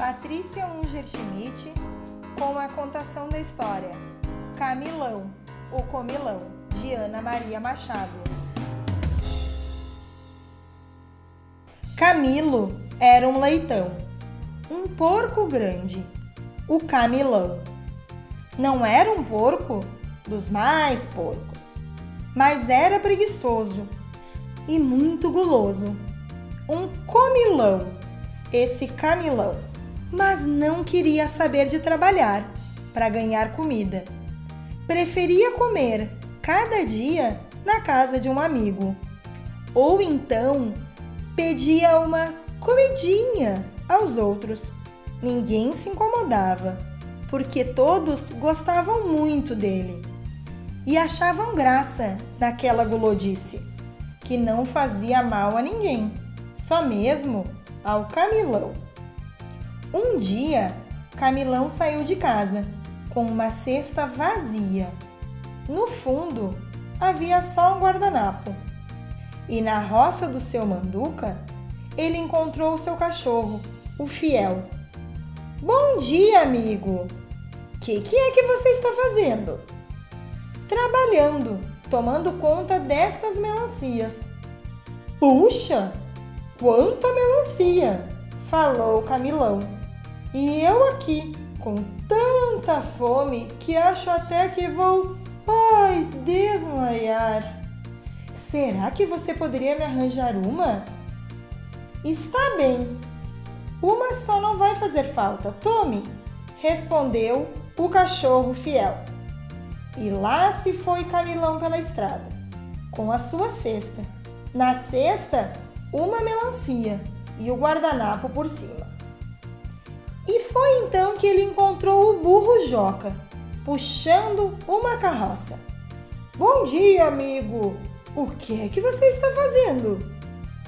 Patrícia Unger Schmidt com a contação da história Camilão, o Comilão, de Ana Maria Machado. Camilo era um leitão, um porco grande, o Camilão. Não era um porco dos mais porcos, mas era preguiçoso e muito guloso. Um comilão, esse Camilão mas não queria saber de trabalhar para ganhar comida. Preferia comer cada dia na casa de um amigo. Ou então pedia uma comidinha aos outros. Ninguém se incomodava, porque todos gostavam muito dele e achavam graça naquela gulodice, que não fazia mal a ninguém, só mesmo ao Camilão. Um dia, Camilão saiu de casa com uma cesta vazia. No fundo, havia só um guardanapo. E na roça do seu manduca, ele encontrou seu cachorro, o Fiel. Bom dia, amigo! Que que é que você está fazendo? Trabalhando, tomando conta destas melancias. Puxa, quanta melancia! falou Camilão. E eu aqui, com tanta fome que acho até que vou, ai, desmaiar. Será que você poderia me arranjar uma? Está bem. Uma só não vai fazer falta. Tome, respondeu o cachorro fiel. E lá se foi Camilão pela estrada, com a sua cesta. Na cesta, uma melancia e o guardanapo por cima. E foi então que ele encontrou o burro Joca, puxando uma carroça. Bom dia, amigo! O que é que você está fazendo?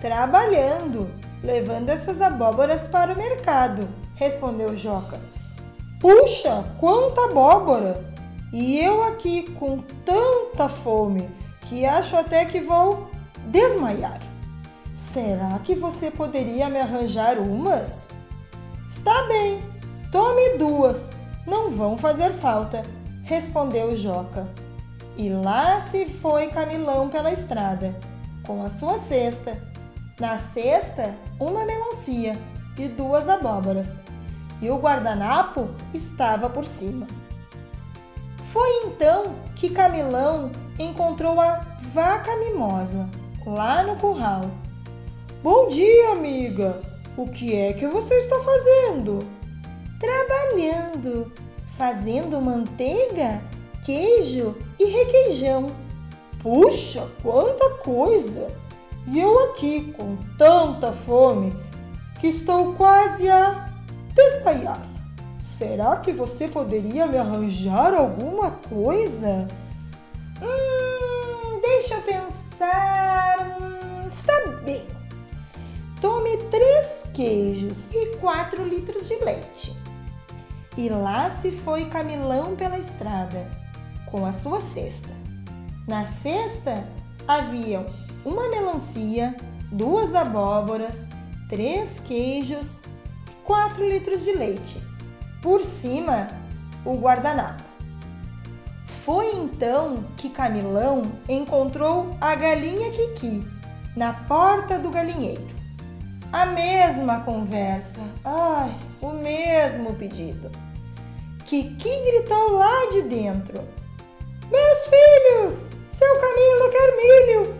Trabalhando, levando essas abóboras para o mercado, respondeu Joca. Puxa, quanta abóbora! E eu aqui com tanta fome que acho até que vou desmaiar. Será que você poderia me arranjar umas? Está bem, tome duas, não vão fazer falta, respondeu Joca. E lá se foi Camilão pela estrada, com a sua cesta. Na cesta, uma melancia e duas abóboras, e o guardanapo estava por cima. Foi então que Camilão encontrou a vaca mimosa lá no curral. Bom dia, amiga! O que é que você está fazendo? Trabalhando, fazendo manteiga, queijo e requeijão. Puxa, quanta coisa! E eu aqui com tanta fome que estou quase a desmaiar. Será que você poderia me arranjar alguma coisa? Hum, deixa eu pensar. Hum, está bem. Tome três queijos e quatro litros de leite. E lá se foi Camilão pela estrada, com a sua cesta. Na cesta haviam uma melancia, duas abóboras, três queijos, quatro litros de leite. Por cima, o guardanapo. Foi então que Camilão encontrou a galinha Kiki na porta do galinheiro. A mesma conversa, ai, o mesmo pedido. Kiki gritou lá de dentro: Meus filhos, seu Camilo quer milho!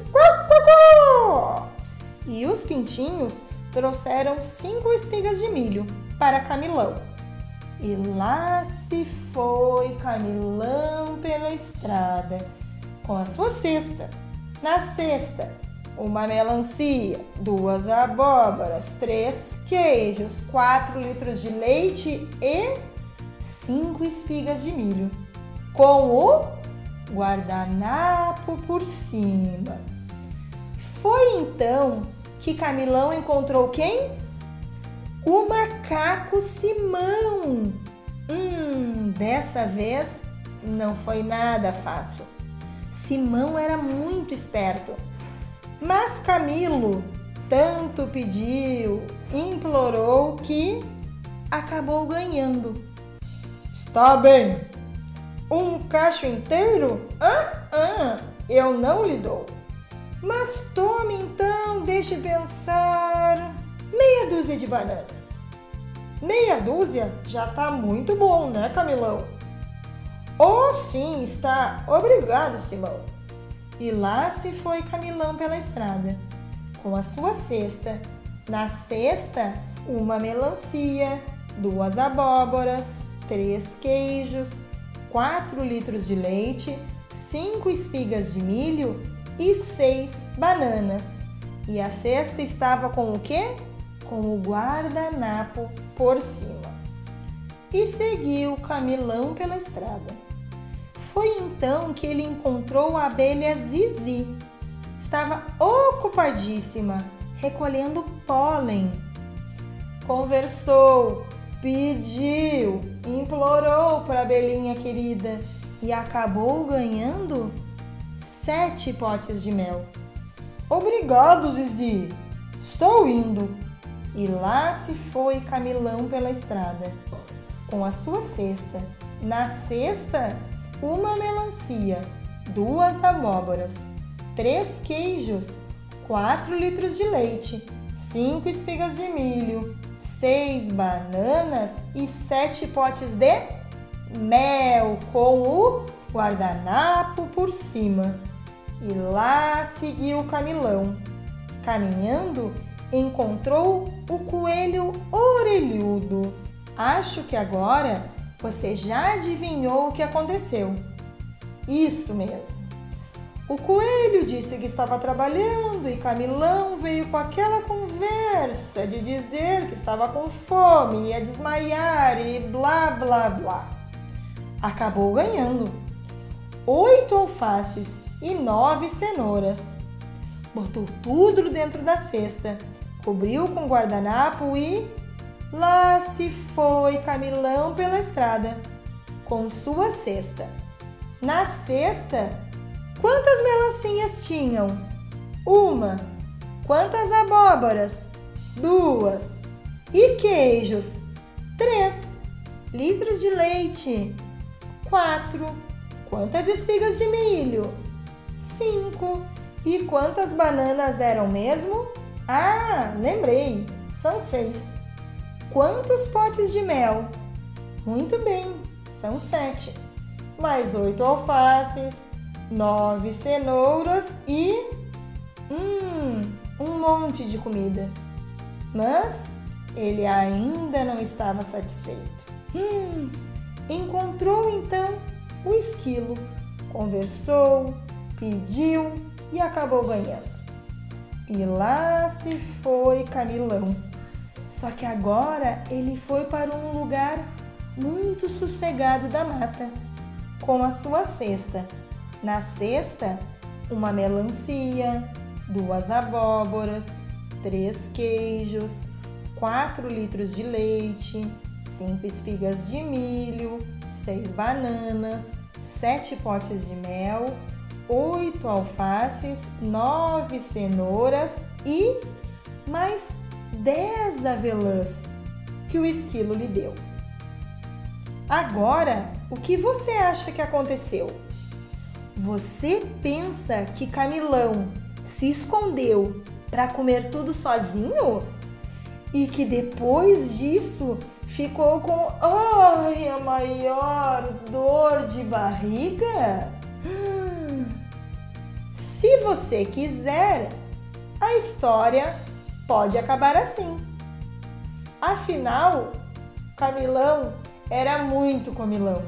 E os pintinhos trouxeram cinco espigas de milho para Camilão. E lá se foi Camilão pela estrada com a sua cesta. Na cesta, uma melancia, duas abóboras, três queijos, quatro litros de leite e cinco espigas de milho, com o guardanapo por cima. Foi então que Camilão encontrou quem? O macaco Simão. Hum, dessa vez não foi nada fácil. Simão era muito esperto mas Camilo tanto pediu, implorou que acabou ganhando. Está bem. Um cacho inteiro? Ah, ah, eu não lhe dou. Mas tome então, deixe pensar. Meia dúzia de bananas. Meia dúzia já tá muito bom, né, Camilão? Oh, sim, está. Obrigado, Simão. E lá se foi Camilão pela estrada, com a sua cesta. Na cesta, uma melancia, duas abóboras, três queijos, quatro litros de leite, cinco espigas de milho e seis bananas. E a cesta estava com o quê? Com o guardanapo por cima. E seguiu Camilão pela estrada. Foi então que ele encontrou a abelha Zizi. Estava ocupadíssima, recolhendo pólen. Conversou, pediu, implorou para a abelhinha querida e acabou ganhando sete potes de mel. Obrigado, Zizi. Estou indo. E lá se foi Camilão pela estrada, com a sua cesta. Na cesta, uma melancia, duas abóboras, três queijos, quatro litros de leite, cinco espigas de milho, seis bananas e sete potes de mel com o guardanapo por cima. E lá seguiu o Camilão. Caminhando, encontrou o coelho orelhudo. Acho que agora você já adivinhou o que aconteceu. Isso mesmo. O coelho disse que estava trabalhando e Camilão veio com aquela conversa de dizer que estava com fome, ia desmaiar e blá blá blá. Acabou ganhando oito alfaces e nove cenouras. Botou tudo dentro da cesta, cobriu com guardanapo e lá se foi Camilão pela estrada com sua cesta. Na cesta, quantas melancias tinham? Uma. Quantas abóboras? Duas. E queijos? Três. Litros de leite? Quatro. Quantas espigas de milho? Cinco. E quantas bananas eram mesmo? Ah, lembrei, são seis. Quantos potes de mel? Muito bem, são sete. Mais oito alfaces, nove cenouras e. Hum, um monte de comida. Mas ele ainda não estava satisfeito. Hum, encontrou então o esquilo, conversou, pediu e acabou ganhando. E lá se foi Camilão. Só que agora ele foi para um lugar muito sossegado da mata, com a sua cesta. Na cesta, uma melancia, duas abóboras, três queijos, quatro litros de leite, cinco espigas de milho, seis bananas, sete potes de mel, oito alfaces, nove cenouras e mais dez avelãs que o esquilo lhe deu. Agora, o que você acha que aconteceu? Você pensa que Camilão se escondeu para comer tudo sozinho? E que depois disso ficou com a maior dor de barriga? Se você quiser, a história pode acabar assim. Afinal, Camilão era muito comilão.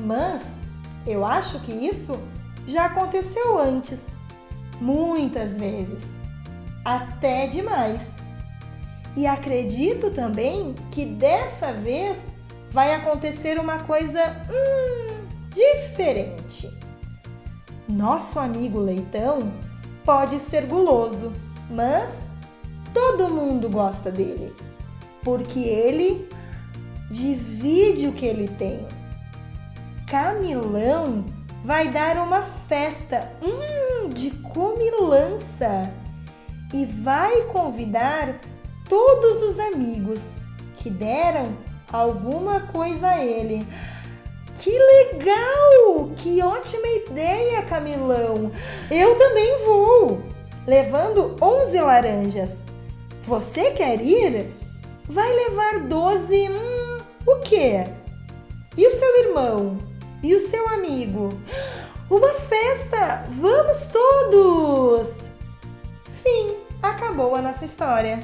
Mas eu acho que isso já aconteceu antes, muitas vezes, até demais. E acredito também que dessa vez vai acontecer uma coisa hum, diferente. Nosso amigo leitão pode ser guloso, mas todo mundo gosta dele, porque ele divide o que ele tem. Camilão vai dar uma festa hum, de comilança e vai convidar todos os amigos que deram alguma coisa a ele. Que legal! Que ótima ideia, Camilão! Eu também vou, levando 11 laranjas. Você quer ir? Vai levar 12. Hum, o quê? E o seu irmão? E o seu amigo? Uma festa! Vamos todos! Fim! Acabou a nossa história.